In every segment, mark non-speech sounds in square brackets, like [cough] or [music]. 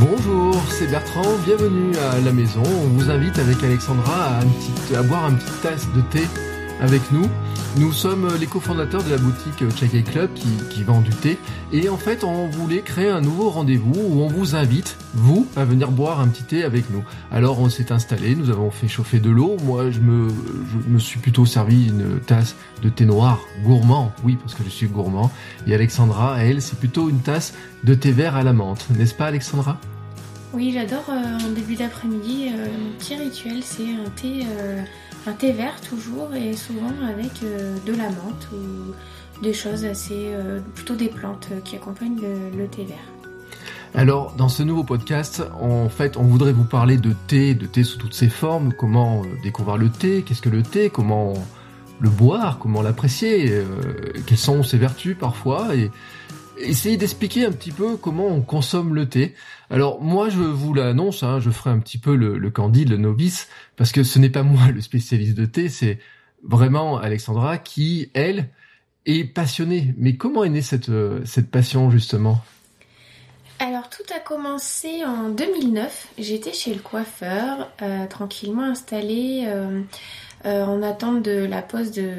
Bonjour, c'est Bertrand, bienvenue à la maison. On vous invite avec Alexandra à, boire un petit tasse de thé avec nous. Nous sommes les cofondateurs de la boutique Check Club qui, vend du thé. Et en fait, on voulait créer un nouveau rendez-vous où on vous invite, vous, à venir boire un petit thé avec nous. Alors on s'est installé, nous avons fait chauffer de l'eau. Moi, je me, suis plutôt servi une tasse de thé noir gourmand. Oui, parce que je suis gourmand. Et Alexandra, elle, c'est plutôt une tasse de thé vert à la menthe. N'est-ce pas, Alexandra? Oui, j'adore euh, en début d'après-midi. euh, mon petit rituel, c'est un thé, euh, un thé vert toujours et souvent avec euh, de la menthe ou des choses assez, euh, plutôt des plantes qui accompagnent le, thé vert. Alors, dans ce nouveau podcast, en fait, on voudrait vous parler de thé, de thé sous toutes ses formes, comment euh, découvrir le thé, qu'est-ce que le thé, comment le boire, comment l'apprécier, quelles sont ses vertus parfois, et essayer d'expliquer un petit peu comment on consomme le thé. Alors, moi, je vous l'annonce, hein, je ferai un petit peu le, candide, le novice, parce que ce n'est pas [laughs] moi le spécialiste de thé, c'est vraiment Alexandra qui, elle, est passionnée. Mais comment est née cette, euh, passion, justement? Alors tout a commencé en 2009. J'étais chez le coiffeur, euh, tranquillement installée euh, en attente de la pose de,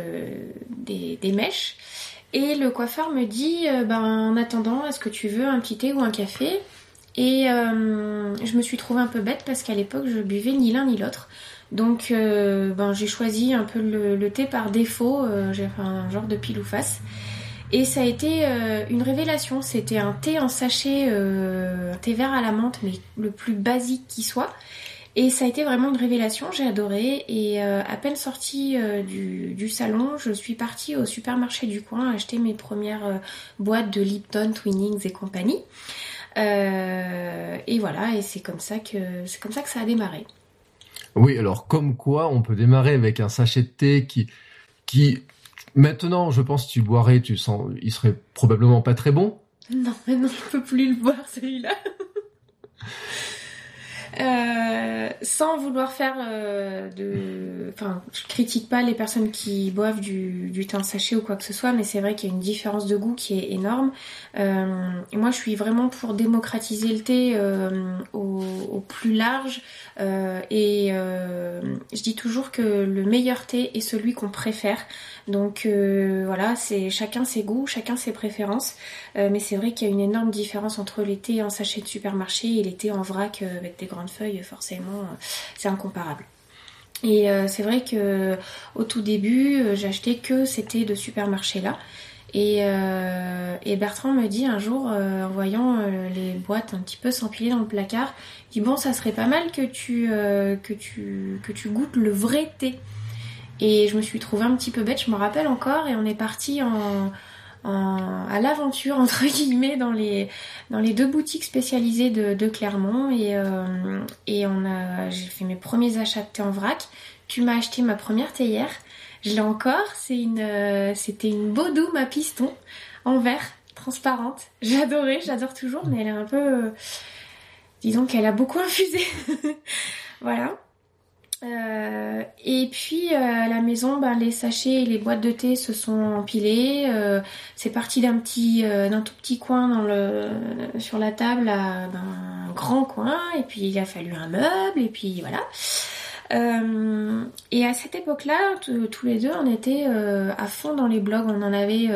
des, des mèches. Et le coiffeur me dit, euh, ben, en attendant, est-ce que tu veux un petit thé ou un café? Et euh, je me suis trouvée un peu bête parce qu'à l'époque, je buvais ni l'un ni l'autre. Donc euh, ben, j'ai choisi un peu le, thé par défaut, j'ai fait un genre de pile ou face. Et ça a été une révélation. C'était un thé en sachet, un thé vert à la menthe, mais le plus basique qui soit. Et ça a été vraiment une révélation, j'ai adoré. Et euh, à peine sortie euh, du, du salon, je suis partie au supermarché du coin acheter mes premières euh, boîtes de Lipton, Twinings et compagnie. Et voilà, et c'est comme ça que c'est comme ça que ça a démarré. Oui, alors comme quoi on peut démarrer avec un sachet de thé qui, qui maintenant, je pense, tu boirais, tu sens, il serait probablement pas très bon. Non, maintenant je peux plus le boire celui-là. [laughs] Euh, sans vouloir faire euh, de... Enfin, je critique pas les personnes qui boivent du, du en sachet ou quoi que ce soit, mais c'est vrai qu'il y a une différence de goût qui est énorme. Euh, moi, je suis vraiment pour démocratiser le thé au, plus large. Et je dis toujours que le meilleur thé est celui qu'on préfère. Donc voilà, c'est chacun ses goûts, chacun ses préférences. Mais c'est vrai qu'il y a une énorme différence entre les thés en sachet de supermarché et les thés en vrac avec des grandes feuilles. Forcément, euh, c'est incomparable. Et euh, c'est vrai que au tout début, euh, j'achetais que thés de supermarché là. Et, et Bertrand me dit un jour, en voyant les boîtes un petit peu s'empiler dans le placard, dit bon, ça serait pas mal que tu, que tu, que tu goûtes le vrai thé. Et je me suis trouvée un petit peu bête, je me rappelle encore, et on est parti en, en- à l'aventure entre guillemets dans les dans les deux boutiques spécialisées de, de Clermont et euh, et on a j'ai fait mes premiers achats de thé en vrac. Tu m'as acheté ma première théière, je l'ai encore. C'est une euh, c'était une Bodum à piston en verre transparente. Adoré, j'adore toujours, mais elle est un peu euh, disons qu'elle a beaucoup infusé. [laughs] voilà. Euh, et puis euh, à la maison, ben, les sachets et les boîtes de thé se sont empilés. Euh, c'est parti d'un petit, euh, d'un tout petit coin dans le, sur la table à ben, un grand coin. Et puis il a fallu un meuble. Et puis voilà. Euh, et à cette époque-là, tous les deux, on était euh, à fond dans les blogs. On en avait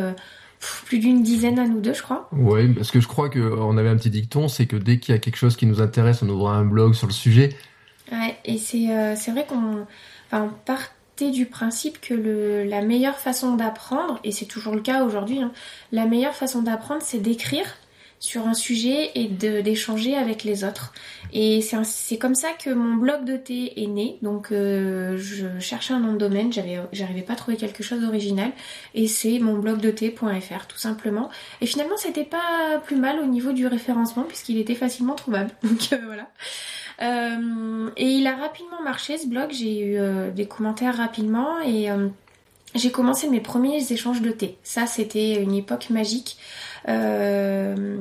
plus d'une dizaine à nous deux, je crois. Oui, parce que je crois que on avait un petit dicton, c'est que dès qu'il y a quelque chose qui nous intéresse, on ouvre un blog sur le sujet. Ouais, et c'est euh, vrai qu'on partait du principe que le, la meilleure façon d'apprendre, et c'est toujours le cas aujourd'hui, hein, la meilleure façon d'apprendre, c'est d'écrire sur un sujet et d'échanger avec les autres. Et c'est comme ça que mon blog de thé est né. Donc euh, je cherchais un nom de domaine, j'arrivais pas à trouver quelque chose d'original, et c'est mon blog de thé.fr tout simplement. Et finalement c'était pas plus mal au niveau du référencement puisqu'il était facilement trouvable. [laughs] Donc euh, voilà. Euh, et il a rapidement marché ce blog, j'ai eu des commentaires rapidement et j'ai commencé mes premiers échanges de thé. Ça c'était une époque magique. Euh,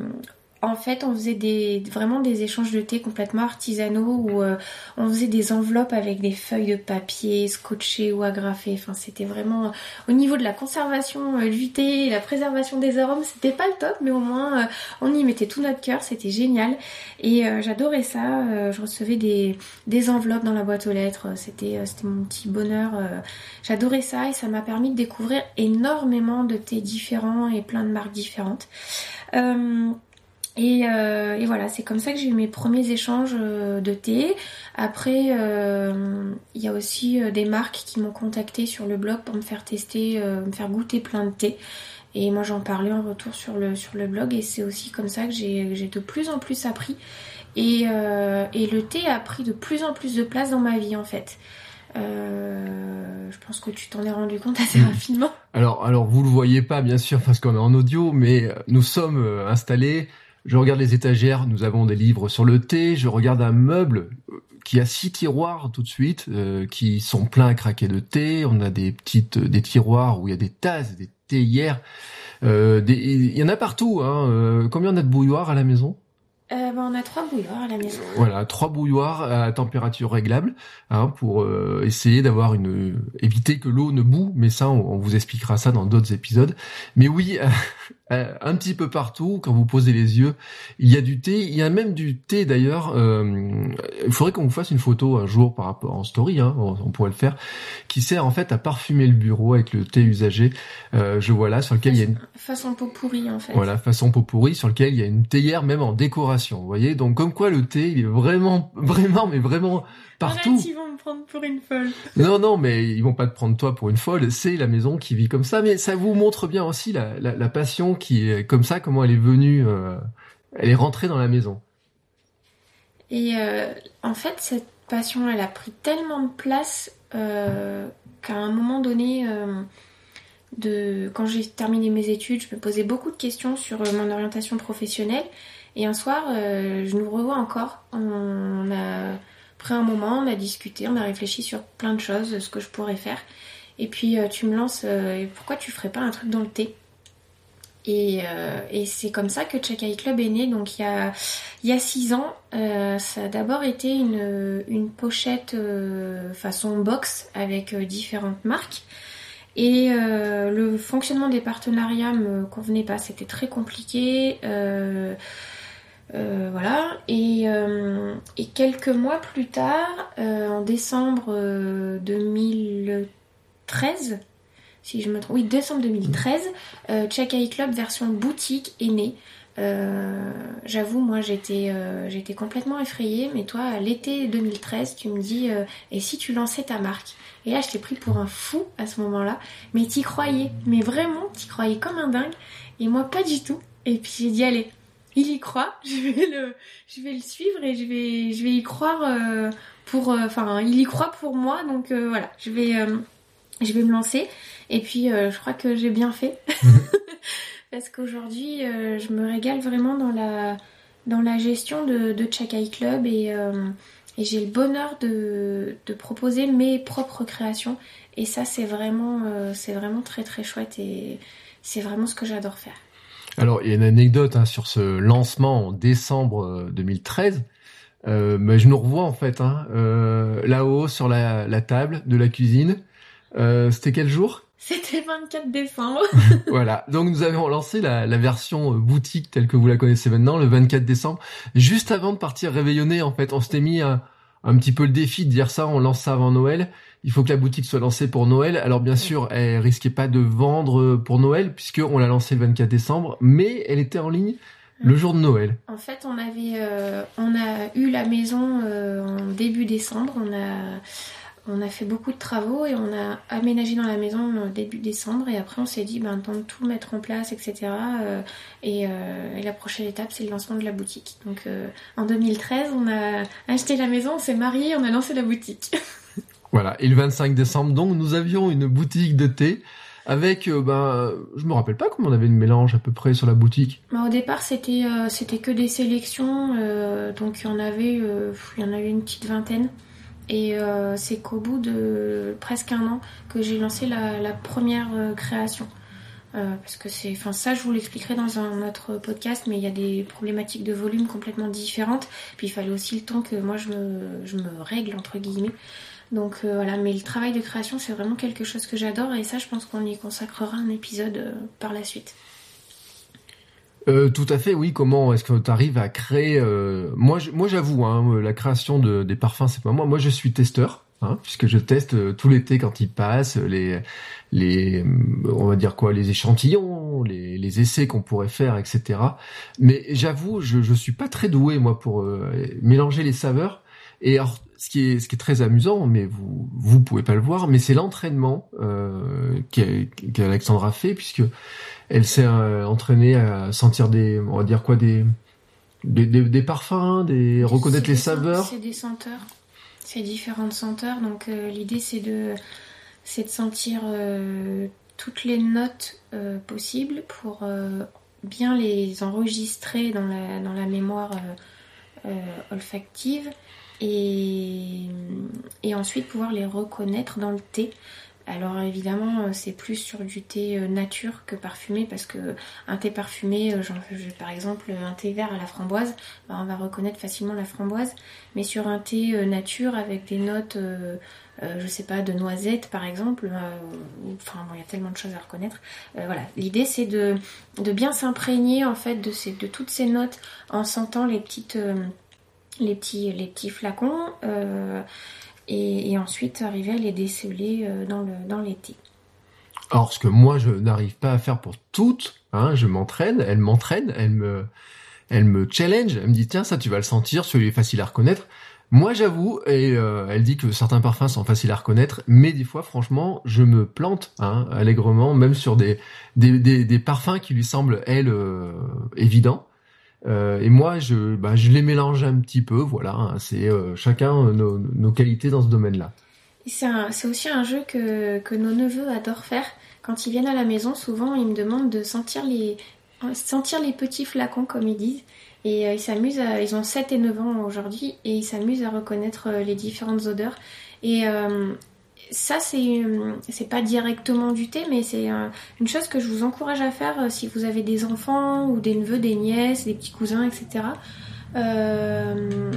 en fait, on faisait des, vraiment des échanges de thé complètement artisanaux où euh, on faisait des enveloppes avec des feuilles de papier scotchées ou agrafées. Enfin, c'était vraiment euh, au niveau de la conservation euh, du thé, la préservation des arômes, c'était pas le top, mais au moins on y mettait tout notre cœur, c'était génial. Et j'adorais ça. je recevais des, des enveloppes dans la boîte aux lettres. C'était c'était mon petit bonheur. j'adorais ça et ça m'a permis de découvrir énormément de thés différents et plein de marques différentes. Euh, et, voilà, c'est comme ça que j'ai eu mes premiers échanges euh, de thé. Après, euh, il y a aussi des marques qui m'ont contacté sur le blog pour me faire tester, me faire goûter plein de thé. Et moi, j'en parlais en retour sur le, sur le blog. Et c'est aussi comme ça que j'ai de plus en plus appris. Et, et, le thé a pris de plus en plus de place dans ma vie, en fait. je pense que tu t'en es rendu compte assez mm. rapidement. Alors, alors vous le voyez pas bien sûr parce qu'on est en audio, mais nous sommes installés je regarde les étagères, nous avons des livres sur le thé, je regarde un meuble euh, qui a six tiroirs tout de suite, euh, qui sont pleins à craquer de thé. On a des petites des tiroirs où il y a des tasses, des théières. Euh, il y en a partout. Hein. combien on a de bouilloires à la maison? Euh, bah, on a trois bouilloires à la maison. Voilà, trois bouilloires à température réglable hein, pour euh, essayer d'avoir une éviter que l'eau ne boue. Mais ça, on, vous expliquera ça dans d'autres épisodes. Mais oui, [laughs] euh, un petit peu partout, quand vous posez les yeux, il y a du thé. Il y a même du thé d'ailleurs. il faudrait qu'on vous fasse une photo un jour par rapport en story. Hein, on, pourrait le faire, qui sert en fait à parfumer le bureau avec le thé usagé. je vois là sur lequel il y a une façon pot pourri en fait. Voilà, façon pot pourri sur lequel il y a une théière même en décoration vous voyez. Donc comme quoi le thé, il est vraiment, [laughs] vraiment, mais vraiment partout. ils vont me prendre pour une folle. Non, non, mais ils vont pas te prendre toi pour une folle. C'est la maison qui vit comme ça, mais ça vous montre bien aussi la, la, passion qui est comme ça, comment elle est venue, euh, elle est rentrée dans la maison. Et euh, en fait, cette passion, elle a pris tellement de place euh, qu'à un moment donné de quand j'ai terminé mes études, je me posais beaucoup de questions sur mon orientation professionnelle et un soir, euh, je nous revois encore. On a pris un moment, on a discuté, on a réfléchi sur plein de choses, ce que je pourrais faire. Et puis euh, tu me lances, euh, pourquoi tu ferais pas un truc dans le thé? Et, c'est comme ça que Chakai Club est né. Donc il y a, y a six ans, ça a d'abord été une, pochette façon box avec différentes marques. Et le fonctionnement des partenariats me convenait pas, c'était très compliqué. Voilà. Euh, et, quelques mois plus tard, euh, en décembre 2013, si je me trompe, oui, décembre 2013, Check Eye Club version boutique est né. J'avoue, moi j'étais complètement effrayée, mais toi, l'été 2013, tu me dis et si tu lançais ta marque? Et là, je t'ai pris pour un fou à ce moment-là, mais t'y croyais, mais vraiment, t'y croyais comme un dingue, et moi pas du tout. Et puis j'ai dit allez, il y croit, [laughs] je vais le, je vais le suivre et je vais, je vais y croire euh, pour, euh, enfin, il y croit pour moi, donc euh, voilà, je vais, je vais me lancer. Et puis, je crois que j'ai bien fait [laughs] parce qu'aujourd'hui, je me régale vraiment dans la, dans la gestion de, de Chakai Club et, et j'ai le bonheur de, de proposer mes propres créations. Et ça, c'est vraiment, c'est vraiment très très chouette et c'est vraiment ce que j'adore faire. Alors, il y a une anecdote hein, sur ce lancement en décembre 2013. Euh, euh, mais je nous revois en fait hein, euh, là-haut sur la, la, table de la cuisine. Euh, C'était quel jour? C'était le 24 décembre. [laughs] [laughs] voilà. Donc nous avons lancé la, la, version boutique telle que vous la connaissez maintenant le 24 décembre, juste avant de partir réveillonner. En fait, on s'était mis un, un petit peu le défi de dire ça. On lance ça avant Noël il faut que la boutique soit lancée pour Noël. Alors bien sûr, elle risquait pas de vendre pour Noël puisque on l'a lancée le 24 décembre, mais elle était en ligne le jour de Noël. En fait, on avait, euh, on a eu la maison euh, en début décembre. On a, on a fait beaucoup de travaux et on a aménagé dans la maison en début décembre. Et après, on s'est dit, ben, temps de tout mettre en place, etc. Euh, et, et, la prochaine étape, c'est le lancement de la boutique. Donc, en 2013, on a acheté la maison, on s'est marié, on a lancé la boutique. [laughs] Voilà, et le 25 décembre, donc, nous avions une boutique de thé avec, euh, ben, je me rappelle pas comment on avait une mélange à peu près sur la boutique. Bah, au départ, c'était euh, c'était que des sélections, euh, donc il y en avait il y en avait une petite vingtaine. Et c'est qu'au bout de presque un an que j'ai lancé la, première création. parce que c'est, enfin ça, je vous l'expliquerai dans un autre podcast, mais il y a des problématiques de volume complètement différentes. Puis il fallait aussi le temps que moi je me, je me règle entre guillemets. Donc voilà, mais le travail de création, c'est vraiment quelque chose que j'adore et ça, je pense qu'on y consacrera un épisode par la suite. Euh, tout à fait, oui. Comment est-ce que tu arrives à créer euh, Moi, moi, j'avoue, hein, la création de, des parfums, c'est pas moi. Moi, je suis testeur, hein, puisque je teste euh, tout l'été quand il passe les, les, on va dire quoi, les échantillons, les, les essais qu'on pourrait faire, etc. Mais j'avoue, je, je suis pas très doué moi pour mélanger les saveurs. Et alors, ce qui est, ce qui est très amusant, mais vous, vous pouvez pas le voir, mais c'est l'entraînement euh, qu'Alexandra fait, puisque elle s'est euh, entraînée à sentir des, on va dire quoi, des, des, des, parfums, des reconnaître les saveurs. C'est des senteurs, c'est différentes senteurs. Donc euh, l'idée c'est de, c'est de sentir toutes les notes possibles pour bien les enregistrer dans la, dans la mémoire olfactive et, ensuite pouvoir les reconnaître dans le thé. Alors évidemment, euh, c'est plus sur du thé euh, nature que parfumé parce que un thé parfumé, euh, par exemple un thé vert à la framboise, bah, on va reconnaître facilement la framboise. Mais sur un thé nature avec des notes, je sais pas, de noisette par exemple, enfin il y a tellement de choses à reconnaître. voilà, l'idée c'est de, bien s'imprégner en fait de toutes ces notes en sentant les petites, les petits, les petits flacons et, ensuite arriver à les déceler euh, dans, le, dans l'été. Alors, ce que moi, je n'arrive pas à faire pour toutes, hein, je m'entraîne, elle m'entraîne, elle me, elle me challenge, elle me dit, tiens, ça, tu vas le sentir, celui est facile à reconnaître. Moi, j'avoue, et euh, elle dit que certains parfums sont faciles à reconnaître, mais des fois, franchement, je me plante hein, allègrement, même sur des, des, des, parfums qui lui semblent, elle, euh, évidents. Euh, et moi, je, bah, je les mélange un petit peu. Voilà, hein. c'est euh, chacun euh, nos, nos, qualités dans ce domaine-là. C'est aussi un jeu que, que nos neveux adorent faire. Quand ils viennent à la maison, souvent, ils me demandent de sentir les, sentir les petits flacons, comme ils disent. Et ils s'amusent, ils ont 7 et 9 ans aujourd'hui, et ils s'amusent à reconnaître les différentes odeurs. Et, ça, c'est c'est pas directement du thé, mais c'est une chose que je vous encourage à faire euh, si vous avez des enfants ou des neveux, des nièces, des petits cousins, etc. Euh,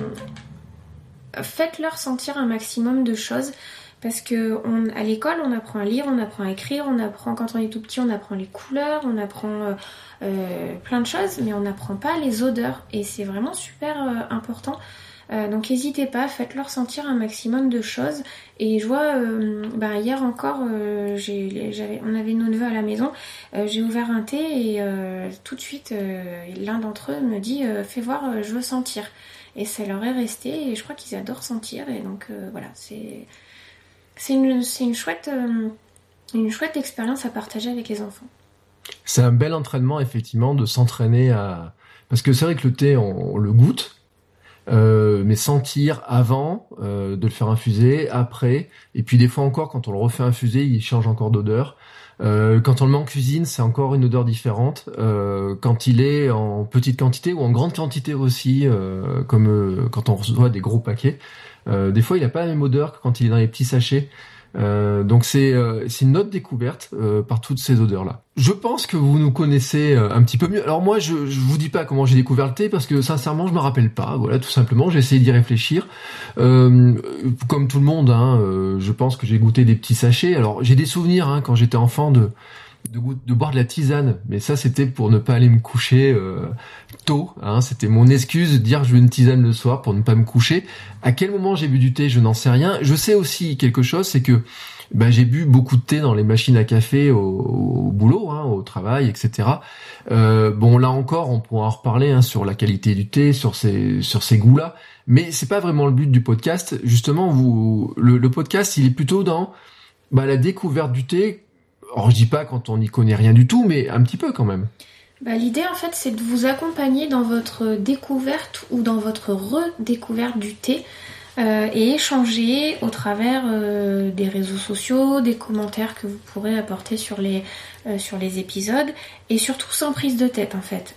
faites-leur sentir un maximum de choses. Parce que à l'école, on apprend à lire, on apprend à écrire, on apprend quand on est tout petit, on apprend les couleurs, on apprend euh, plein de choses, mais on n'apprend pas les odeurs. Et c'est vraiment super important euh, donc n'hésitez pas, faites-leur sentir un maximum de choses. Et je vois, euh, bah, hier encore, euh, on avait nos neveux à la maison, j'ai ouvert un thé et tout de suite, l'un d'entre eux me dit Fais voir, je veux sentir. Et ça leur est resté et je crois qu'ils adorent sentir. Et donc voilà, c'est une, chouette expérience à partager avec les enfants. C'est un bel entraînement, effectivement, de s'entraîner à. Parce que c'est vrai que le thé, on le goûte, euh, mais sentir avant euh, de le faire infuser, après, et puis des fois encore quand on le refait infuser, il change encore d'odeur. Euh, quand on le met en cuisine, c'est encore une odeur différente. Euh, quand il est en petite quantité ou en grande quantité aussi, comme quand on reçoit des gros paquets, des fois il n'a pas la même odeur que quand il est dans les petits sachets. Euh, donc c'est euh, c'est une autre découverte euh, par toutes ces odeurs là. Je pense que vous nous connaissez un petit peu mieux. Alors moi je je vous dis pas comment j'ai découvert le thé parce que sincèrement je me rappelle pas. Voilà tout simplement j'ai essayé d'y réfléchir. comme tout le monde, hein, je pense que j'ai goûté des petits sachets. Alors j'ai des souvenirs hein, quand j'étais enfant de de, boire de la tisane, mais ça c'était pour ne pas aller me coucher euh, tôt. Hein, c'était mon excuse de dire je veux une tisane le soir pour ne pas me coucher. À quel moment j'ai bu du thé, je n'en sais rien. Je sais aussi quelque chose, c'est que ben, j'ai bu beaucoup de thé dans les machines à café au, boulot, hein, au travail, etc. Euh, bon là encore, on pourra en reparler hein, sur la qualité du thé, sur ces sur ces goûts-là. Mais c'est pas vraiment le but du podcast. Justement, vous le, podcast, il est plutôt dans bah, la découverte du thé alors je dis pas quand on n'y connaît rien du tout, mais un petit peu quand même. Bah, L'idée en fait c'est de vous accompagner dans votre découverte ou dans votre redécouverte du thé euh, et échanger au travers euh, des réseaux sociaux, des commentaires que vous pourrez apporter sur les, euh, sur les épisodes et surtout sans prise de tête en fait.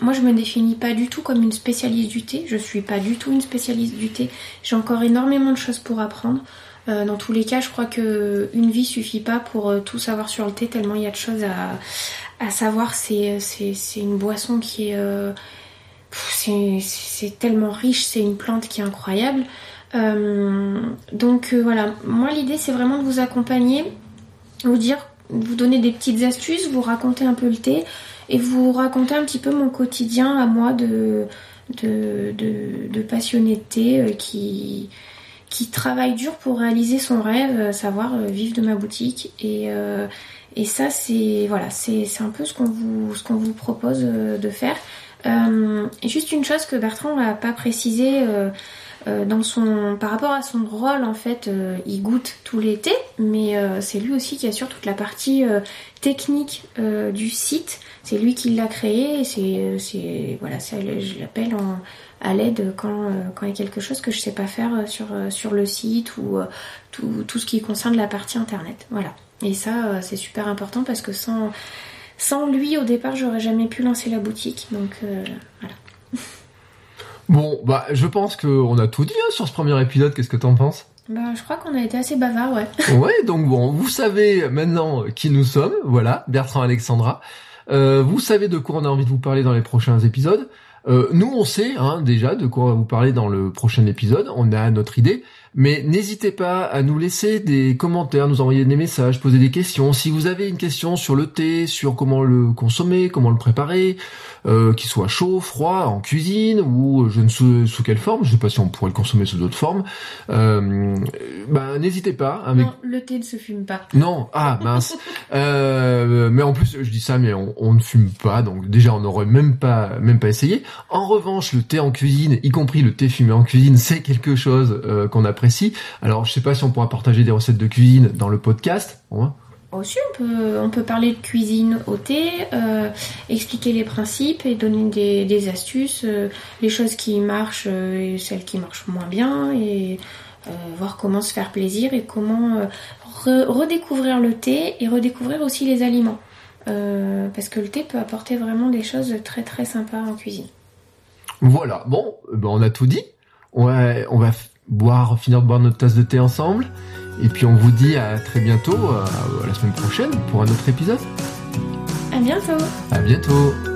moi je me définis pas du tout comme une spécialiste du thé, je suis pas du tout une spécialiste du thé, j'ai encore énormément de choses pour apprendre. Dans tous les cas, je crois que une vie suffit pas pour tout savoir sur le thé, tellement il y a de choses à, à savoir. C'est une boisson qui est c'est tellement riche, c'est une plante qui est incroyable. Euh, donc euh, voilà, moi l'idée c'est vraiment de vous accompagner, vous dire, vous donner des petites astuces, vous raconter un peu le thé et vous raconter un petit peu mon quotidien à moi de, de, de, passionné de thé euh, qui, qui travaille dur pour réaliser son rêve, savoir vivre de ma boutique. Et, et ça c'est voilà, c'est un peu ce qu'on vous, ce qu'on vous propose de faire. et juste une chose que Bertrand n'a pas précisé euh, dans son, par rapport à son rôle, en fait, euh, il goûte tout l'été, mais euh, c'est lui aussi qui assure toute la partie technique du site. C'est lui qui l'a créé. C'est, voilà, je l'appelle à l'aide quand quand il y a quelque chose que je sais pas faire sur sur le site ou tout, tout ce qui concerne la partie internet. Voilà. Et ça, c'est super important parce que sans sans lui, au départ, j'aurais jamais pu lancer la boutique. Donc voilà. [laughs] Bon, bah, je pense qu'on a tout dit hein, sur ce premier épisode. Qu'est-ce que t'en penses? Bah, je crois qu'on a été assez bavard, ouais. [laughs] ouais, donc bon, vous savez maintenant qui nous sommes. Voilà, Bertrand Alexandra. Euh, vous savez de quoi on a envie de vous parler dans les prochains épisodes. Euh, nous, on sait hein, déjà de quoi on va vous parler dans le prochain épisode. On a notre idée. Mais n'hésitez pas à nous laisser des commentaires, nous envoyer des messages, poser des questions. Si vous avez une question sur le thé, sur comment le consommer, comment le préparer, euh, qu'il soit chaud, froid, en cuisine ou je ne sais sous quelle forme, je ne sais pas si on pourrait le consommer sous d'autres formes, euh, ben n'hésitez pas. Avec... Non, le thé ne se fume pas. Non, ah mince. [laughs] euh, mais en plus, je dis ça, mais on, on, ne fume pas, donc déjà on n'aurait même pas même pas essayé. En revanche, le thé en cuisine, y compris le thé fumé en cuisine, c'est quelque chose euh, qu'on apprécie. Alors, je sais pas si on pourra partager des recettes de cuisine dans le podcast. Aussi, on peut, on peut parler de cuisine au thé, euh, expliquer les principes et donner des, astuces, euh, les choses qui marchent euh, et celles qui marchent moins bien, et voir comment se faire plaisir et comment redécouvrir le thé et redécouvrir aussi les aliments. parce que le thé peut apporter vraiment des choses très très sympas en cuisine. Voilà, bon, ben on a tout dit. On va, on va boire, finir de boire notre tasse de thé ensemble. Et puis on vous dit à très bientôt, à la semaine prochaine pour un autre épisode. À bientôt. À bientôt.